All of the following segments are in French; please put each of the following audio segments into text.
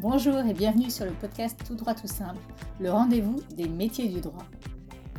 Bonjour et bienvenue sur le podcast Tout droit tout simple, le rendez-vous des métiers du droit.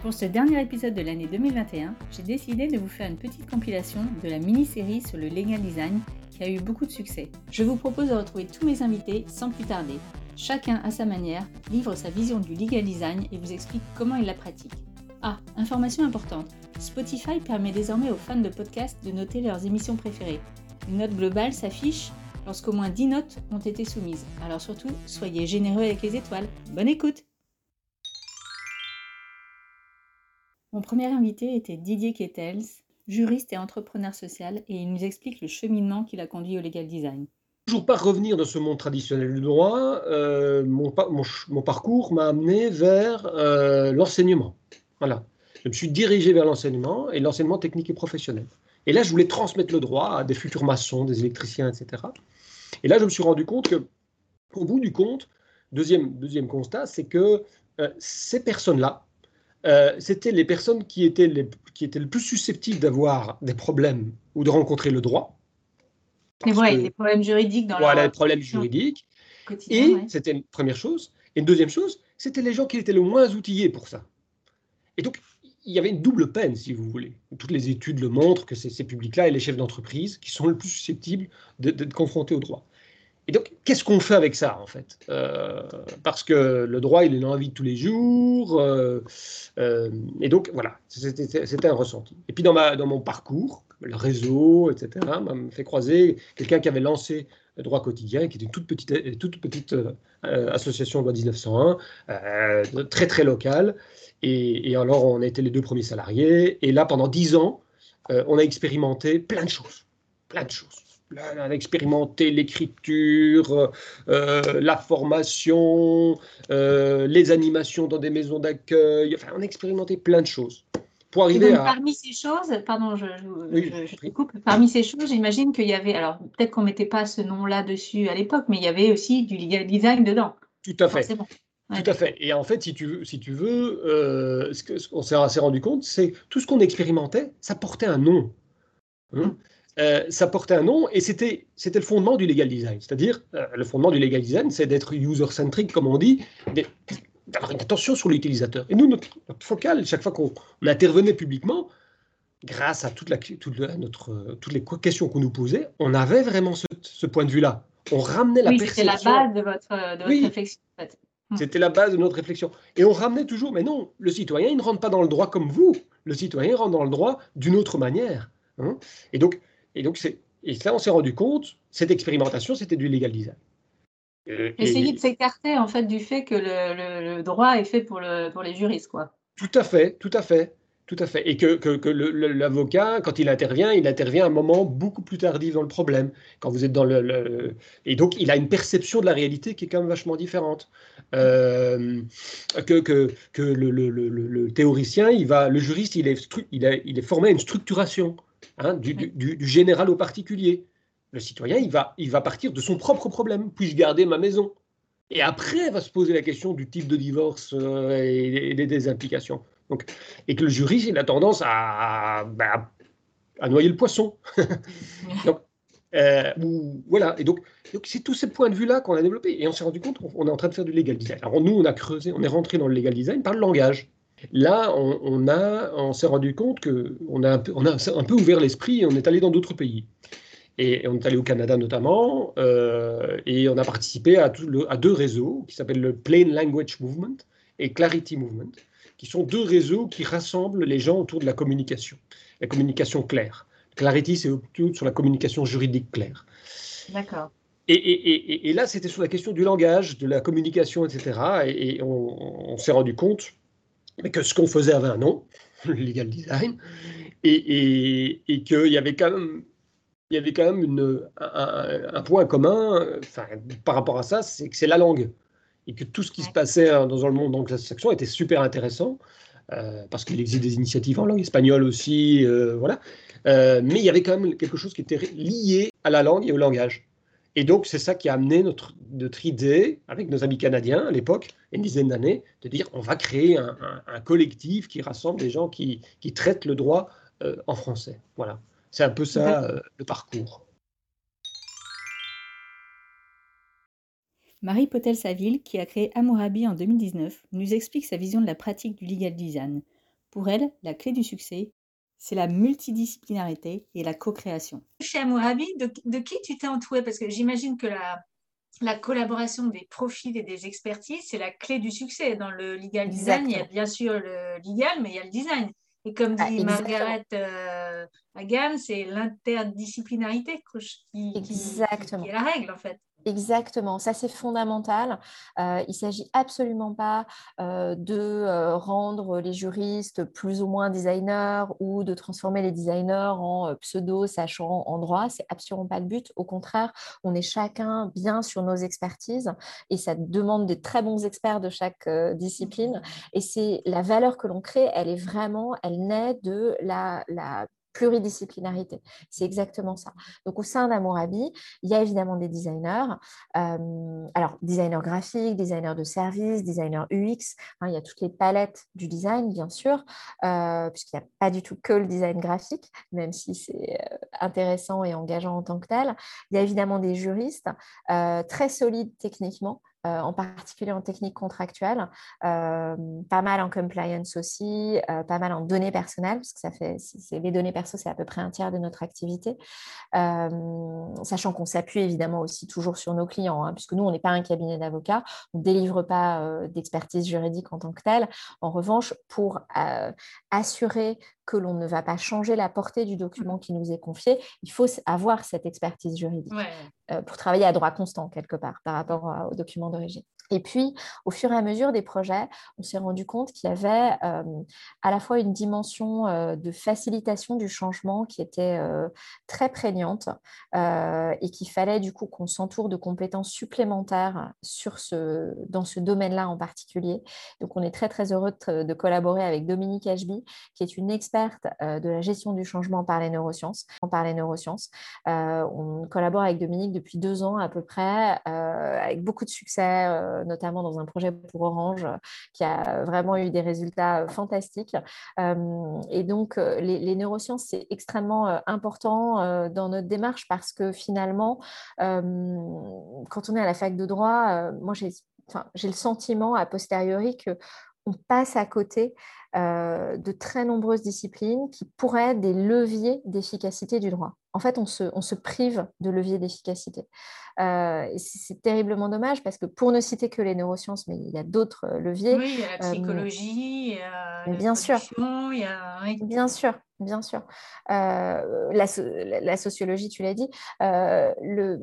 Pour ce dernier épisode de l'année 2021, j'ai décidé de vous faire une petite compilation de la mini-série sur le legal design qui a eu beaucoup de succès. Je vous propose de retrouver tous mes invités sans plus tarder. Chacun à sa manière livre sa vision du legal design et vous explique comment il la pratique. Ah, information importante, Spotify permet désormais aux fans de podcasts de noter leurs émissions préférées. Une note globale s'affiche lorsqu'au moins 10 notes ont été soumises. Alors surtout, soyez généreux avec les étoiles. Bonne écoute Mon premier invité était Didier Kettels, juriste et entrepreneur social, et il nous explique le cheminement qui l'a conduit au legal design. Toujours pas revenir dans ce monde traditionnel du droit, euh, mon, parcours m'a amené vers euh, l'enseignement. Voilà. Je me suis dirigé vers l'enseignement et l'enseignement technique et professionnel. Et là, je voulais transmettre le droit à des futurs maçons, des électriciens, etc. Et là, je me suis rendu compte que, au bout du compte, deuxième, deuxième constat, c'est que euh, ces personnes-là, euh, c'était les personnes qui étaient, les, qui étaient le plus susceptibles d'avoir des problèmes ou de rencontrer le droit. Et voilà, des problèmes juridiques dans Voilà, des problèmes juridiques. Et c'était une première chose. Et une deuxième chose, c'était les gens qui étaient le moins outillés pour ça. Et donc, il y avait une double peine, si vous voulez. Toutes les études le montrent que c'est ces publics-là et les chefs d'entreprise qui sont le plus susceptibles d'être confrontés au droit. Et donc, qu'est-ce qu'on fait avec ça, en fait? Euh, Parce que le droit, il est dans la vie de tous les jours. Euh, euh, et donc, voilà, c'était un ressenti. Et puis, dans, ma, dans mon parcours, le réseau, etc., m'a fait croiser quelqu'un qui avait lancé droit quotidien, qui était une toute petite, toute petite association de loi 1901, très, très locale. Et, alors, on a été les deux premiers salariés. Et là, pendant dix ans, euh, on a expérimenté plein de choses. Plein de choses. on a expérimenté l'écriture, euh, la formation, euh, les animations dans des maisons d'accueil. Enfin, on a expérimenté plein de choses. Pour arriver à... Parmi ces choses, pardon, je, je, coupe. Parmi ces choses, j'imagine qu'il y avait, alors peut-être qu'on ne mettait pas ce nom-là dessus à l'époque, mais il y avait aussi du legal design dedans. Tout à fait. Tout à fait. Et en fait, si tu veux, si tu veux euh, ce qu'on s'est rendu compte, c'est tout ce qu'on expérimentait, ça portait un nom. Hein. Mm. Euh, ça portait un nom et c'était le fondement du legal design. C'est-à-dire, euh, le fondement du legal design, c'est d'être user-centric, comme on dit, d'avoir une attention sur l'utilisateur. Et nous, notre, focal, chaque fois qu'on intervenait publiquement, grâce à toute la, toute notre, toutes les questions qu'on nous posait, on avait vraiment ce, point de vue-là. On ramenait la oui. C'était la base de votre, de votre réflexion. En fait. Hmm. C'était la base de notre réflexion. Et on ramenait toujours, mais non, le citoyen, il ne rentre pas dans le droit comme vous. Le citoyen rentre dans le droit d'une autre manière. Hein. et donc, et donc c'est, et là, on s'est rendu compte, cette expérimentation, c'était du legal design. Essayer de s'écarter en fait du fait que le, le, droit est fait pour, le, pour les juristes, quoi. Tout à fait, tout à fait. Tout à fait. Et que, que, l'avocat, quand il intervient, il intervient à un moment beaucoup plus tardif dans le problème. Quand vous êtes dans le, Et donc, il a une perception de la réalité qui est quand même vachement différente. Euh, que le, théoricien, il va, le juriste, il est, il, il est formé à une structuration hein, du, du, général au particulier. Le citoyen, il va, il va partir de son propre problème. Puis-je garder ma maison? Et après, va se poser la question du type de divorce euh, et, des implications et que le jury, il a tendance à, bah, à noyer le poisson. donc, euh, voilà, et donc, donc c'est tous ces points de vue-là qu'on a développés. Et on s'est rendu compte qu'on est en train de faire du legal design. Alors nous, on a creusé, on est rentré dans le legal design par le langage. Là, on, a, on s'est rendu compte qu'on a, on a un peu ouvert l'esprit et on est allé dans d'autres pays. Et on est allé au Canada notamment, euh, et on a participé à, à deux réseaux qui s'appellent le Plain Language Movement et Clarity Movement, qui sont deux réseaux qui rassemblent les gens autour de la communication, la communication claire. Clarity, c'est autour sur la communication juridique claire. D'accord. Et, et, et, là, c'était sur la question du langage, de la communication, etc. Et, on, s'est rendu compte que ce qu'on faisait avait un nom, le legal design, et, qu'il y avait quand même, il y avait quand même une, un, point commun enfin, par rapport à ça, c'est que c'est la langue et que tout ce qui se passait hein, dans le monde anglo-saxon était super intéressant, euh, parce qu'il existe des initiatives en langue espagnole aussi, euh, voilà. Euh, mais il y avait quand même quelque chose qui était lié à la langue et au langage. Et donc, c'est ça qui a amené notre, notre idée, avec nos amis canadiens à l'époque, une dizaine d'années, de dire on va créer un, collectif qui rassemble des gens qui, qui traitent le droit en français. Voilà. C'est un peu ça le parcours. Marie Potel-Saville, qui a créé Amourabi en 2019, nous explique sa vision de la pratique du legal design. Pour elle, la clé du succès, c'est la multidisciplinarité et la co-création. Chez Amourabi, de, qui tu t'es entouré Parce que j'imagine que la, la collaboration des profils et des expertises, c'est la clé du succès. Dans le legal design, il y a bien sûr le legal, mais il y a le design. Et comme ah, dit Margaret euh, Hagan, c'est l'interdisciplinarité qui, qui, qui, est la règle en fait. Exactement, ça c'est fondamental. Euh, il ne s'agit absolument pas euh, de euh, rendre les juristes plus ou moins designers ou de transformer les designers en pseudo sachant en droit. C'est absolument pas le but. Au contraire, on est chacun bien sur nos expertises et ça demande des très bons experts de chaque discipline. Et c'est la valeur que l'on crée, elle est vraiment, elle naît de la pluridisciplinarité. C'est exactement ça. Donc, au sein d'Amourabi, il y a évidemment des designers. Euh, alors, designers graphiques, designers de services, designers UX. Hein, il y a toutes les palettes du design, bien sûr, euh, puisqu'il n'y a pas du tout que le design graphique, même si c'est euh, intéressant et engageant en tant que tel. Il y a évidemment des juristes très solides techniquement. Euh, en particulier en technique contractuelle, euh, pas mal en compliance aussi, euh, pas mal en données personnelles, parce que ça fait, les données perso, c'est à peu près un tiers de notre activité, sachant qu'on s'appuie évidemment aussi toujours sur nos clients, hein, puisque nous, on n'est pas un cabinet d'avocats, on ne délivre pas d'expertise juridique en tant que telle. En revanche, pour assurer que l'on ne va pas changer la portée du document qui nous est confié, il faut avoir cette expertise juridique pour travailler à droit constant quelque part par rapport au document d'origine. Et puis, au fur et à mesure des projets, on s'est rendu compte qu'il y avait euh, à la fois une dimension euh, de facilitation du changement qui était euh, très prégnante et qu'il fallait du coup qu'on s'entoure de compétences supplémentaires sur ce, dans ce domaine-là en particulier. Donc, on est très très heureux de, collaborer avec Dominique Ashby, qui est une experte de la gestion du changement par les neurosciences. Par les neurosciences. on collabore avec Dominique depuis deux ans à peu près, avec beaucoup de succès notamment dans un projet pour Orange qui a vraiment eu des résultats fantastiques. et donc, les, neurosciences, c'est extrêmement important dans notre démarche parce que finalement, quand on est à la fac de droit, moi, j'ai le sentiment a posteriori que on passe à côté euh, de très nombreuses disciplines qui pourraient être des leviers d'efficacité du droit. En fait, on se, on se prive de leviers d'efficacité. Euh, c'est terriblement dommage parce que pour ne citer que les neurosciences, mais il y a d'autres leviers. Oui, il y a la euh, psychologie, il y a la bien sûr. il y a... Bien sûr, bien sûr. la, la, sociologie, tu l'as dit. le,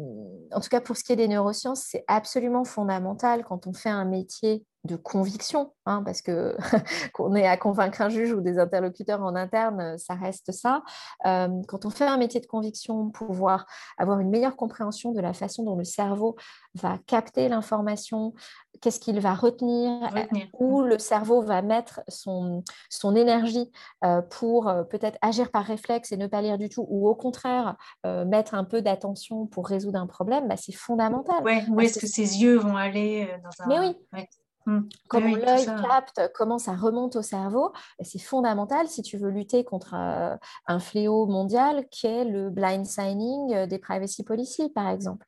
en tout cas, pour ce qui est des neurosciences, c'est absolument fondamental quand on fait un métier de conviction, hein, parce que qu'on est à convaincre un juge ou des interlocuteurs en interne, ça reste ça. Euh, quand on fait un métier de conviction, pouvoir avoir une meilleure compréhension de la façon dont le cerveau va capter l'information, qu'est-ce qu'il va retenir, où le cerveau va mettre son, son énergie euh, pour euh, peut-être agir par réflexe et ne pas lire du tout, ou au contraire mettre un peu d'attention pour résoudre un problème, bah, c'est fondamental. où est-ce que, ses yeux vont aller dans un... Mais oui. Mmh. Comment l'œil capte, comment ça remonte au cerveau, c'est fondamental si tu veux lutter contre euh, un fléau mondial qui est le blind signing euh, des privacy policy, par exemple.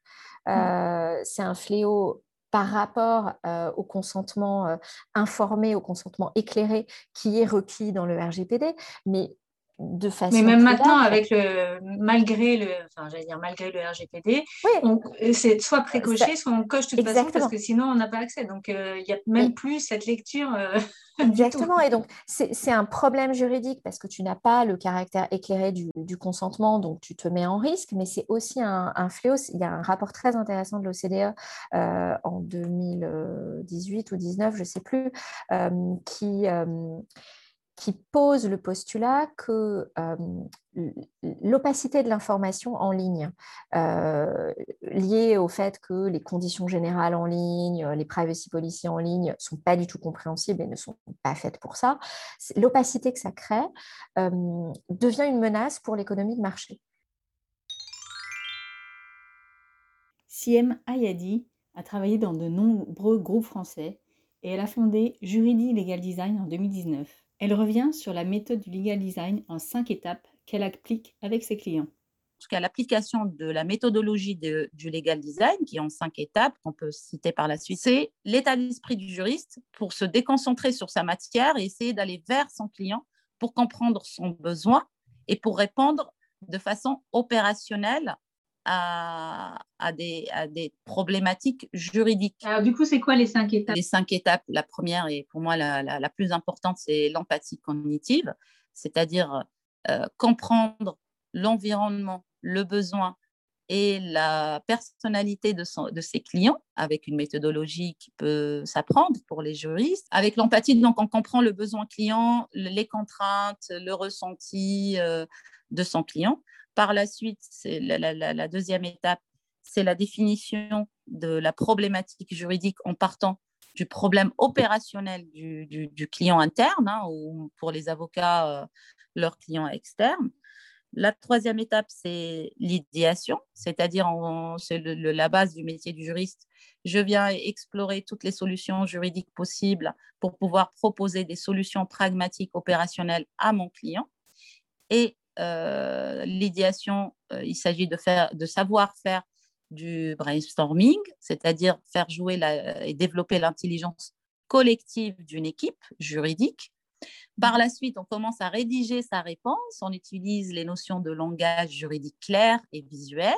Mmh. Euh, c'est un fléau par rapport au consentement informé, au consentement éclairé qui est requis dans le RGPD, mais mais même maintenant, avec le, malgré le, enfin, j'allais dire malgré le RGPD, c'est soit précoché, soit on coche de toute façon parce que sinon on n'a pas accès. Donc euh, il n'y a même plus cette lecture. Euh, Exactement. Et donc c'est un problème juridique parce que tu n'as pas le caractère éclairé du, du, consentement, donc tu te mets en risque. Mais c'est aussi un, un, fléau. Il y a un rapport très intéressant de l'OCDE euh, en 2018 ou 2019, je ne sais plus, qui qui pose le postulat que euh, l'opacité de l'information en ligne, euh, liée au fait que les conditions générales en ligne, les privacy policy en ligne ne sont pas du tout compréhensibles et ne sont pas faites pour ça, l'opacité que ça crée euh, devient une menace pour l'économie de marché. Siem Ayadi a travaillé dans de nombreux groupes français et elle a fondé Juridi Legal Design en 2019. Elle revient sur la méthode du legal design en cinq étapes qu'elle applique avec ses clients. tout cas l'application de la méthodologie du legal design, qui est en cinq étapes, qu'on peut citer par la suite, c'est l'état d'esprit du juriste pour se déconcentrer sur sa matière et essayer d'aller vers son client pour comprendre son besoin et pour répondre de façon opérationnelle à, des, des, problématiques juridiques. Alors, du coup, c'est quoi les cinq étapes? Les cinq étapes, la première et pour moi la, la, plus importante, c'est l'empathie cognitive, c'est-à-dire euh, comprendre l'environnement, le besoin et la personnalité de, son, de ses clients avec une méthodologie qui peut s'apprendre pour les juristes. Avec l'empathie, donc on comprend le besoin client, les contraintes, le ressenti euh, de son client. Par la suite, c'est la, deuxième étape, c'est la définition de la problématique juridique en partant du problème opérationnel du, client interne hein, ou pour les avocats, euh, leurs clients externes. La troisième étape, c'est l'idéation, c'est-à-dire c'est la base du métier du juriste. Je viens explorer toutes les solutions juridiques possibles pour pouvoir proposer des solutions pragmatiques opérationnelles à mon client. Et euh, l'idéation, euh, il s'agit de, faire, de savoir faire du brainstorming, c'est-à-dire faire jouer et développer l'intelligence collective d'une équipe juridique. Par la suite, on commence à rédiger sa réponse, on utilise les notions de langage juridique clair et visuel.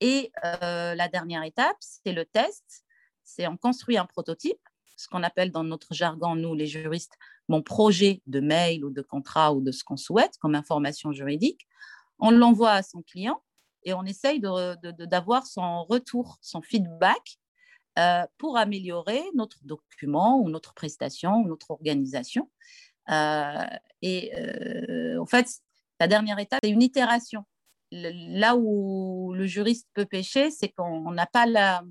Et euh, la dernière étape, c'est le test, c'est on construit un prototype, ce qu'on appelle dans notre jargon, nous les juristes, mon projet de mail ou de contrat ou de ce qu'on souhaite comme information juridique, on l'envoie à son client et on essaye d'avoir son retour, son feedback euh, pour améliorer notre document ou notre prestation ou notre organisation. Euh, et euh, en fait, la dernière étape, c'est une itération. là où le juriste peut pêcher, c'est qu'on n'a pas la,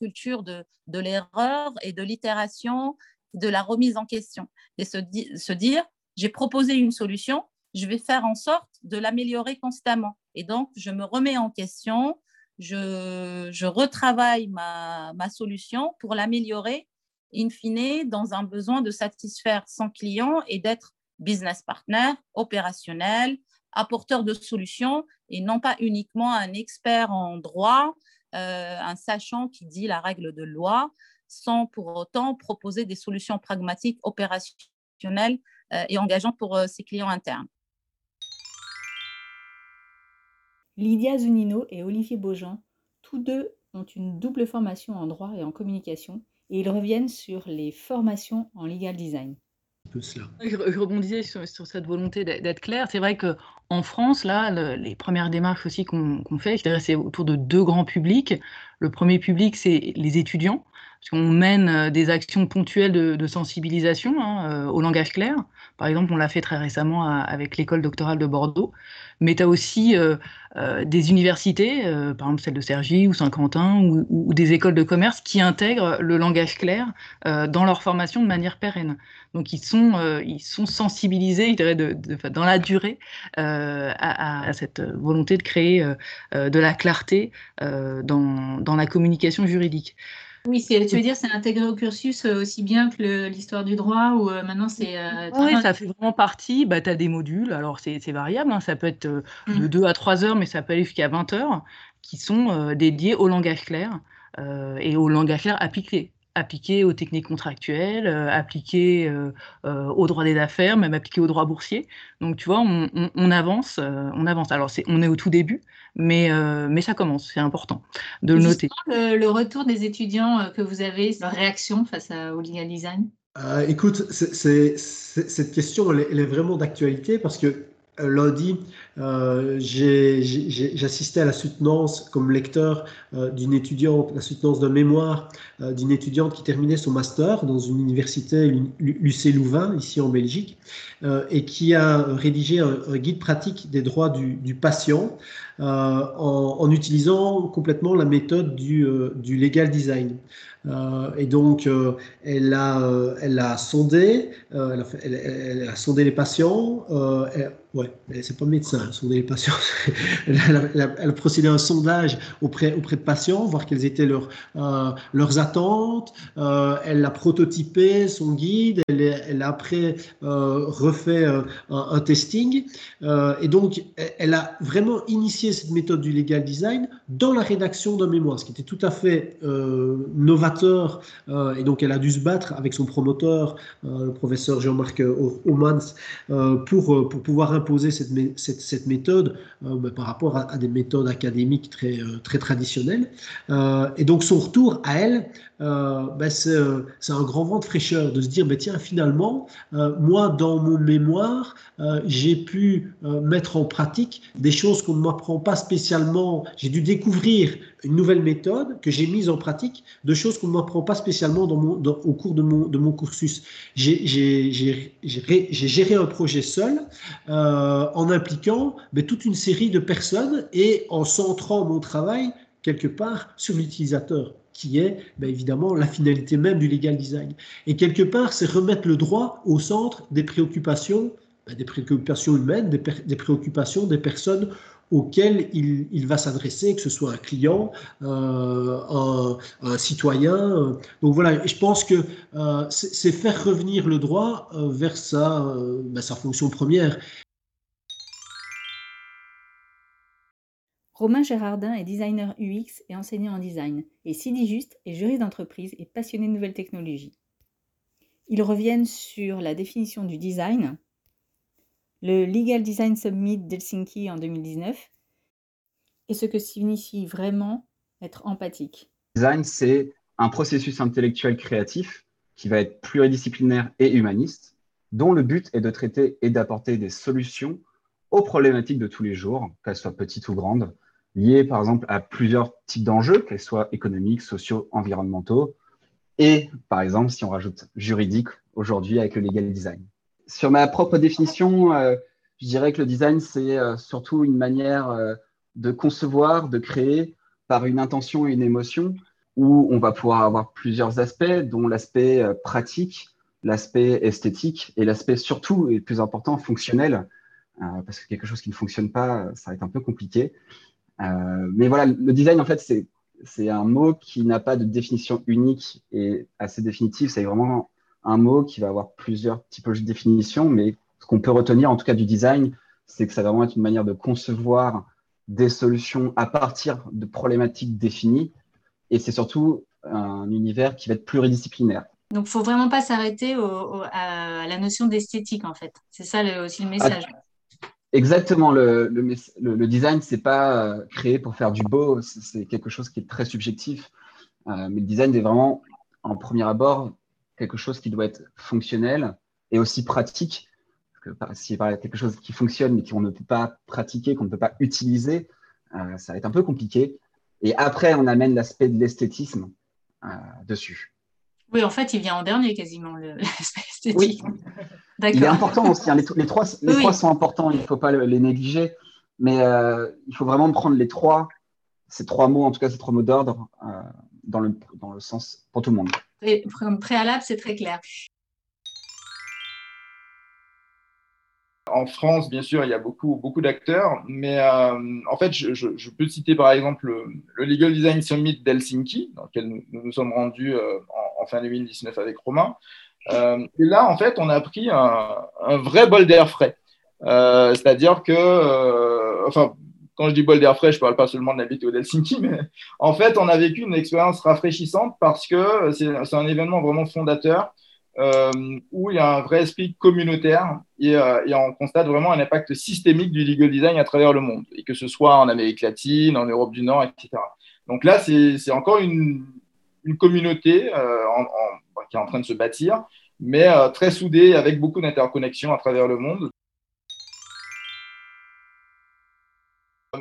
culture de, de l'erreur et de l'itération de la remise en question et se, dire, j'ai proposé une solution, je vais faire en sorte de l'améliorer constamment. Et donc, je me remets en question, je, je retravaille ma, ma, solution pour l'améliorer, in fine, dans un besoin de satisfaire son client et d'être business partner, opérationnel, apporteur de solutions et non pas uniquement un expert en droit, euh, un sachant qui dit la règle de loi, sans pour autant proposer des solutions pragmatiques, opérationnelles euh, et engageantes pour euh, ses clients internes. Lydia Zunino et Olivier Beaujean, tous deux ont une double formation en droit et en communication et ils reviennent sur les formations en legal design. Je, rebondissais sur, cette volonté d'être clair. C'est vrai qu'en France, là, les premières démarches aussi qu'on fait, c'est autour de deux grands publics. Le premier public, c'est les étudiants on mène euh, des actions ponctuelles de, sensibilisation hein, euh, au langage clair. Par exemple, on l'a fait très récemment avec l'école doctorale de Bordeaux. Mais tu as aussi euh, des universités, par exemple celle de Cergy ou Saint-Quentin, ou, des écoles de commerce qui intègrent le langage clair dans leur formation de manière pérenne. Donc ils sont, ils sont sensibilisés, je dirais, dans la durée à, cette volonté de créer de la clarté dans, dans la communication juridique. Oui, tu veux dire, c'est intégré au cursus euh, aussi bien que l'histoire du droit ou euh, maintenant c'est. Euh, oui, ça fait vraiment partie. Bah, tu as des modules, alors c'est variable, hein, ça peut être de 2 mmh. à 3 heures, mais ça peut aller jusqu'à 20 heures, qui sont dédiés au langage clair et au langage clair appliqué appliqué aux techniques contractuelles, appliqué au droit des affaires, même appliqué au droit boursier. Donc, tu vois, on, avance, on avance. Alors, on est au tout début, mais, euh, mais ça commence, c'est important de le noter. Le, retour des étudiants euh, que vous avez, leur réaction face au legal design? Euh, Écoute, cette question, elle est vraiment d'actualité parce que euh, lundi, euh, j'assistais à la soutenance comme lecteur euh, d'une étudiante, la soutenance d'un mémoire d'une étudiante qui terminait son master dans une université, l'UC Louvain, ici en Belgique, et qui a rédigé un, guide pratique des droits du, patient en, utilisant complètement la méthode du, legal design. et donc, elle, a, sondé, elle, a sondé les patients. Ouais, c'est pas médecin, sont des patients. elle, a, procédé à un sondage auprès, auprès de patients, voir quelles étaient leurs, euh, leurs attentes. Euh, elle a prototypé son guide. Elle, elle a après euh, refait un, testing. et donc, elle a vraiment initié cette méthode du legal design dans la rédaction d'un mémoire, ce qui était tout à fait novateur. Et donc, elle a dû se battre avec son promoteur, le professeur Jean-Marc Homans, pour, pour pouvoir imposer cette, cette, méthode bah, par rapport à, des méthodes académiques très, très traditionnelles. et donc, son retour à elle, bah, c'est un grand vent de fraîcheur de se dire, bah, tiens, finalement, moi, dans mon mémoire, j'ai pu mettre en pratique des choses qu'on ne m'apprend pas spécialement. J'ai dû découvrir une nouvelle méthode que j'ai mise en pratique, de choses qu'on ne m'apprend pas spécialement dans mon, au cours de mon, cursus. J'ai géré un projet seul euh, en impliquant mais, toute une série de personnes et en centrant mon travail quelque part sur l'utilisateur qui est ben, évidemment la finalité même du legal design. Et quelque part, c'est remettre le droit au centre des préoccupations ben, des préoccupations humaines, des, préoccupations des personnes auxquelles il, va s'adresser, que ce soit un client, euh, un, citoyen. Donc voilà, je pense que euh, c'est faire revenir le droit euh, vers ben, sa fonction première. Romain Gérardin est designer UX et enseignant en design, et Sidi Juste est juriste d'entreprise et passionné de nouvelles technologies. Ils reviennent sur la définition du design, le Legal Design Summit d'Helsinki en 2019 et ce que signifie vraiment être empathique. Design, c'est un processus intellectuel créatif qui va être pluridisciplinaire et humaniste, dont le but est de traiter et d'apporter des solutions aux problématiques de tous les jours, qu'elles soient petites ou grandes, liées par exemple à plusieurs types d'enjeux, qu'elles soient économiques, sociaux, environnementaux, et par exemple, si on rajoute juridique aujourd'hui avec le legal design sur ma propre définition, euh, je dirais que le design, c'est euh, surtout une manière euh, de concevoir, de créer par une intention et une émotion, où on va pouvoir avoir plusieurs aspects, dont l'aspect pratique, l'aspect esthétique et l'aspect surtout, et plus important, fonctionnel, parce que quelque chose qui ne fonctionne pas, ça va être un peu compliqué. Mais voilà, le design, en fait, c'est un mot qui n'a pas de définition unique et assez définitive. C'est vraiment un mot qui va avoir plusieurs typologies de définition, mais ce qu'on peut retenir en tout cas du design, c'est que ça va vraiment être une manière de concevoir des solutions à partir de problématiques définies, et c'est surtout un univers qui va être pluridisciplinaire. Donc, il ne faut vraiment pas s'arrêter à la notion d'esthétique, en fait. C'est ça aussi le message. Exactement. Le, le, design, ce n'est pas euh, créé pour faire du beau, c'est quelque chose qui est très subjectif. Euh, mais le design est vraiment, en premier abord, quelque chose qui doit être fonctionnel et aussi pratique. Parce que y a quelque chose qui fonctionne mais qu'on ne peut pas pratiquer, qu'on ne peut pas utiliser, euh, ça va être un peu compliqué. Et après, on amène l'aspect de l'esthétisme dessus. Oui, en fait, il vient en dernier quasiment, l'aspect esthétique. Oui. Il est important aussi. Hein. Les, les, trois, les trois sont importants, il ne faut pas les négliger. Mais euh, il faut vraiment prendre les trois, ces trois mots, en tout cas ces trois mots d'ordre, dans, le, dans le sens pour tout le monde. Comme préalable, c'est très clair. En France, bien sûr, il y a beaucoup, beaucoup d'acteurs, mais euh, en fait, je, peux citer par exemple le, Legal Design Summit d'Helsinki, dans lequel nous, nous, sommes rendus euh, en, fin 2019 avec Romain. Euh, et là, en fait, on a pris un, vrai bol d'air frais. C'est-à-dire que, enfin, quand je dis bol d'air frais, je ne parle pas seulement de la météo d'Helsinki, mais en fait, on a vécu une expérience rafraîchissante parce que c'est un événement vraiment fondateur euh, où il y a un vrai esprit communautaire euh, et, on constate vraiment un impact systémique du legal design à travers le monde, et que ce soit en Amérique latine, en Europe du Nord, etc. Donc là, c'est encore une, communauté euh, qui est en train de se bâtir, mais très soudée, avec beaucoup d'interconnexions à travers le monde.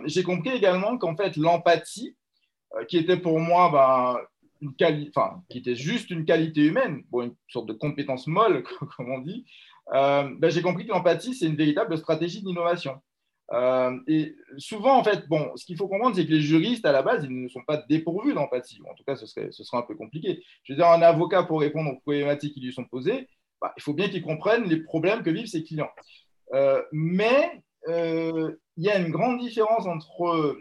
J'ai compris également qu'en fait, l'empathie, euh, qui était pour moi bah, une enfin, qui était juste une qualité humaine, une sorte de compétence molle, comme on dit, euh, bah, j'ai compris que l'empathie, c'est une véritable stratégie d'innovation. Euh, et souvent, en fait, bon, ce qu'il faut comprendre, c'est que les juristes, à la base, ils ne sont pas dépourvus d'empathie. En tout cas, ce serait, ce serait un peu compliqué. Je veux dire, un avocat, pour répondre aux problématiques qui lui sont posées, bah, il faut bien qu'il comprenne les problèmes que vivent ses clients. mais euh, il y a une grande différence entre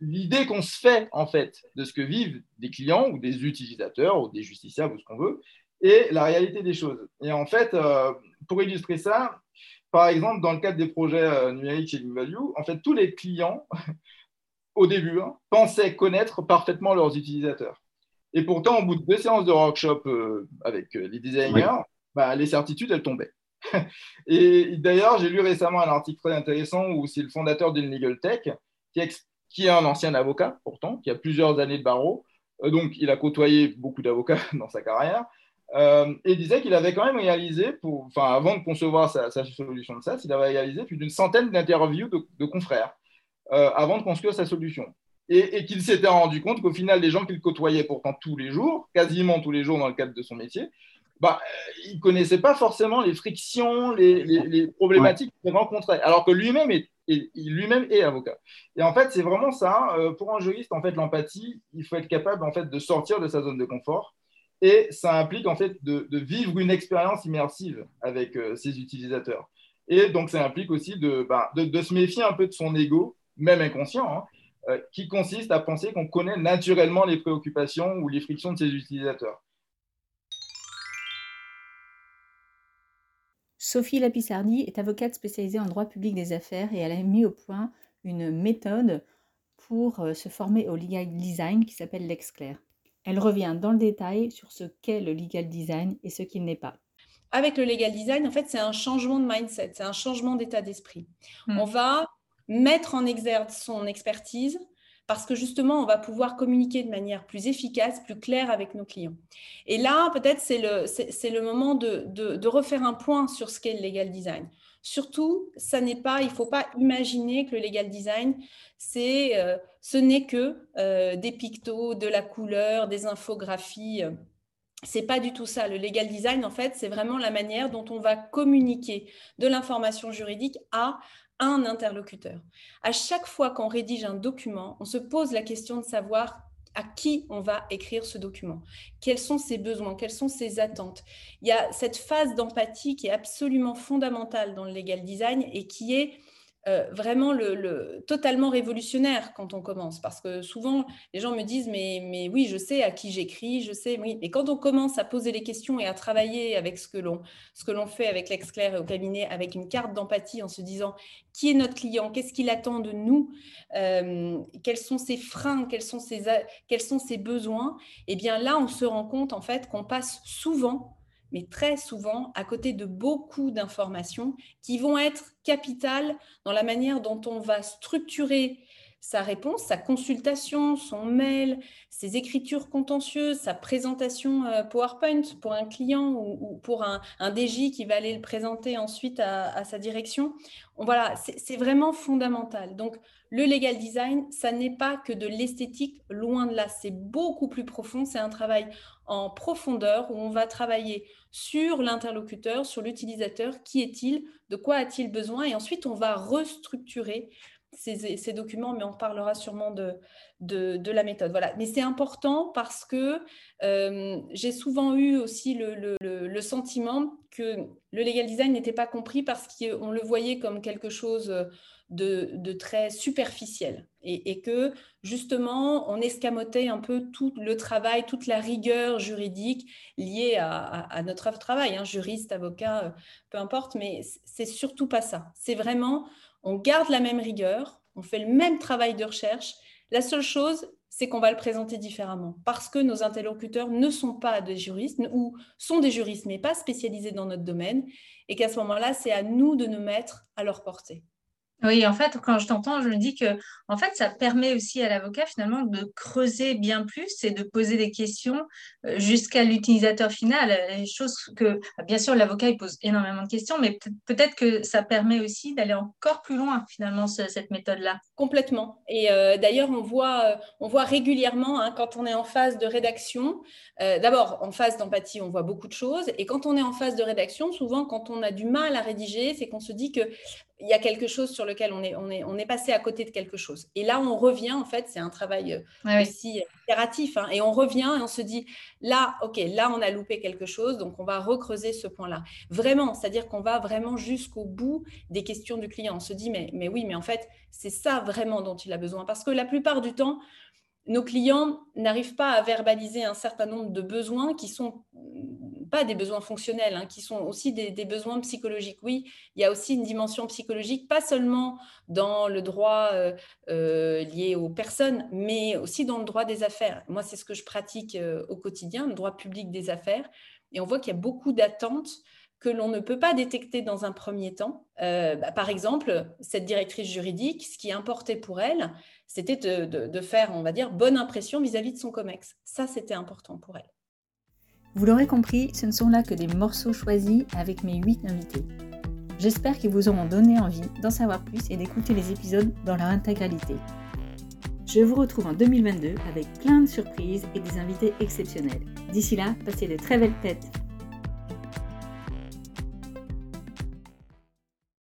l'idée qu'on se fait en fait de ce que vivent des clients ou des utilisateurs ou des justiciables ou ce qu'on veut et la réalité des choses. Et en fait, euh, pour illustrer ça, par exemple, dans le cadre des projets euh, numériques chez Value, en fait, tous les clients, au début, hein, pensaient connaître parfaitement leurs utilisateurs. Et pourtant, au bout de deux séances de workshop euh, avec les designers, bah, les certitudes, elles tombaient. et d'ailleurs, j'ai lu récemment un article très intéressant où c'est le fondateur d'une Legal Tech qui, qui, est un ancien avocat, pourtant, qui a plusieurs années de barreau. donc, il a côtoyé beaucoup d'avocats dans sa carrière. Euh, et disait qu'il avait quand même réalisé, pour, enfin, avant de concevoir sa, solution de SaaS, il avait réalisé plus d'une centaine d'interviews de, confrères euh, avant de construire sa solution. Et, qu'il s'était rendu compte qu'au final, les gens qu'il côtoyait pourtant tous les jours, quasiment tous les jours dans le cadre de son métier, bah, euh, il ne connaissait pas forcément les frictions, les, problématiques qu'il rencontrait, alors que lui-même est, lui-même est avocat. Et en fait, c'est vraiment ça. pour un juriste, en fait, l'empathie, il faut être capable en fait de sortir de sa zone de confort et ça implique en fait de, vivre une expérience immersive avec euh, ses utilisateurs. Et donc, ça implique aussi de, de, se méfier un peu de son ego, même inconscient, hein, euh, qui consiste à penser qu'on connaît naturellement les préoccupations ou les frictions de ses utilisateurs. Sophie Lapissardi est avocate spécialisée en droit public des affaires et elle a mis au point une méthode pour euh, se former au legal design qui s'appelle l'ExClair. Elle revient dans le détail sur ce qu'est le legal design et ce qu'il n'est pas. Avec le legal design, en fait, c'est un changement de mindset, c'est un changement d'état d'esprit. Hmm. On va mettre en exergue son expertise parce que justement, on va pouvoir communiquer de manière plus efficace, plus claire avec nos clients. Et là, peut-être, c'est le, c'est, le moment de, de, refaire un point sur ce qu'est le legal design. Surtout, ça n'est pas, il ne faut pas imaginer que le legal design, c'est, euh, ce n'est que euh, des pictos, de la couleur, des infographies. C'est pas du tout ça. Le legal design, en fait, c'est vraiment la manière dont on va communiquer de l'information juridique à un interlocuteur. À chaque fois qu'on rédige un document, on se pose la question de savoir à qui on va écrire ce document, quels sont ses besoins, quelles sont ses attentes? Il y a cette phase d'empathie qui est absolument fondamentale dans le legal design et qui est euh, vraiment le, totalement révolutionnaire quand on commence. Parce que souvent, les gens me disent, mais, mais oui, je sais à qui j'écris, je sais, oui. Mais quand on commence à poser les questions et à travailler avec ce que l'on, fait avec l'ex-clair et au cabinet, avec une carte d'empathie en se disant, qui est notre client, qu'est-ce qu'il attend de nous, euh, quels sont ses freins, quels sont ses, quels sont ses besoins, et eh bien là, on se rend compte en fait qu'on passe souvent mais très souvent à côté de beaucoup d'informations qui vont être capitales dans la manière dont on va structurer sa réponse, sa consultation, son mail, ses écritures contentieuses, sa présentation euh, PowerPoint pour un client ou, pour un, DJ qui va aller le présenter ensuite à, sa direction. voilà, c'est vraiment fondamental. Donc, le legal design, ça n'est pas que de l'esthétique, loin de là, c'est beaucoup plus profond. C'est un travail en profondeur où on va travailler sur l'interlocuteur, sur l'utilisateur, qui est-il, de quoi a-t-il besoin, et ensuite on va restructurer ces, documents, mais on parlera sûrement de, la méthode. Mais c'est important parce que euh, j'ai souvent eu aussi le, le, sentiment que le legal design n'était pas compris parce qu'on le voyait comme quelque chose de, très superficiel et, que justement on escamotait un peu tout le travail, toute la rigueur juridique liée à, à, notre travail, hein, juriste, avocat, euh, peu importe, mais c'est surtout pas ça. C'est vraiment on garde la même rigueur, on fait le même travail de recherche. La seule chose, c'est qu'on va le présenter différemment parce que nos interlocuteurs ne sont pas des juristes ou sont des juristes mais pas spécialisés dans notre domaine et qu'à ce moment-là, c'est à nous de nous mettre à leur portée. Oui, en fait, quand je t'entends, je me dis que en fait, ça permet aussi à l'avocat finalement de creuser bien plus et de poser des questions euh, jusqu'à l'utilisateur final. Les choses que, bien sûr, l'avocat il pose énormément de questions, mais peut-être que ça permet aussi d'aller encore plus loin finalement cette méthode-là. Complètement. Et euh, d'ailleurs, on voit, euh, on voit régulièrement hein, quand on est en phase de rédaction. D'abord, en phase d'empathie, on voit beaucoup de choses, et quand on est en phase de rédaction, souvent, quand on a du mal à rédiger, c'est qu'on se dit que il y a quelque chose sur lequel on est, on est, on est passé à côté de quelque chose. Et là, on revient, en fait, c'est un travail euh, aussi itératif, hein, et on revient et on se dit, là, OK, là, on a loupé quelque chose, donc on va recreuser ce point-là. Vraiment, c'est-à-dire qu'on va vraiment jusqu'au bout des questions du client. On se dit, mais, mais oui, mais en fait, c'est ça vraiment dont il a besoin. Parce que la plupart du temps, nos clients n'arrivent pas à verbaliser un certain nombre de besoins qui sont pas des besoins fonctionnels, hein, qui sont aussi des, besoins psychologiques. Oui, il y a aussi une dimension psychologique, pas seulement dans le droit euh, euh, lié aux personnes, mais aussi dans le droit des affaires. Moi, c'est ce que je pratique euh, au quotidien, le droit public des affaires. Et on voit qu'il y a beaucoup d'attentes que l'on ne peut pas détecter dans un premier temps. Bah, par exemple, cette directrice juridique, ce qui importait pour elle, c'était de, faire, on va dire, bonne impression vis-à-vis -vis de son COMEX. Ça, c'était important pour elle. Vous l'aurez compris, ce ne sont là que des morceaux choisis avec mes 8 invités. J'espère qu'ils vous auront donné envie d'en savoir plus et d'écouter les épisodes dans leur intégralité. Je vous retrouve en 2022 avec plein de surprises et des invités exceptionnels. D'ici là, passez de très belles têtes.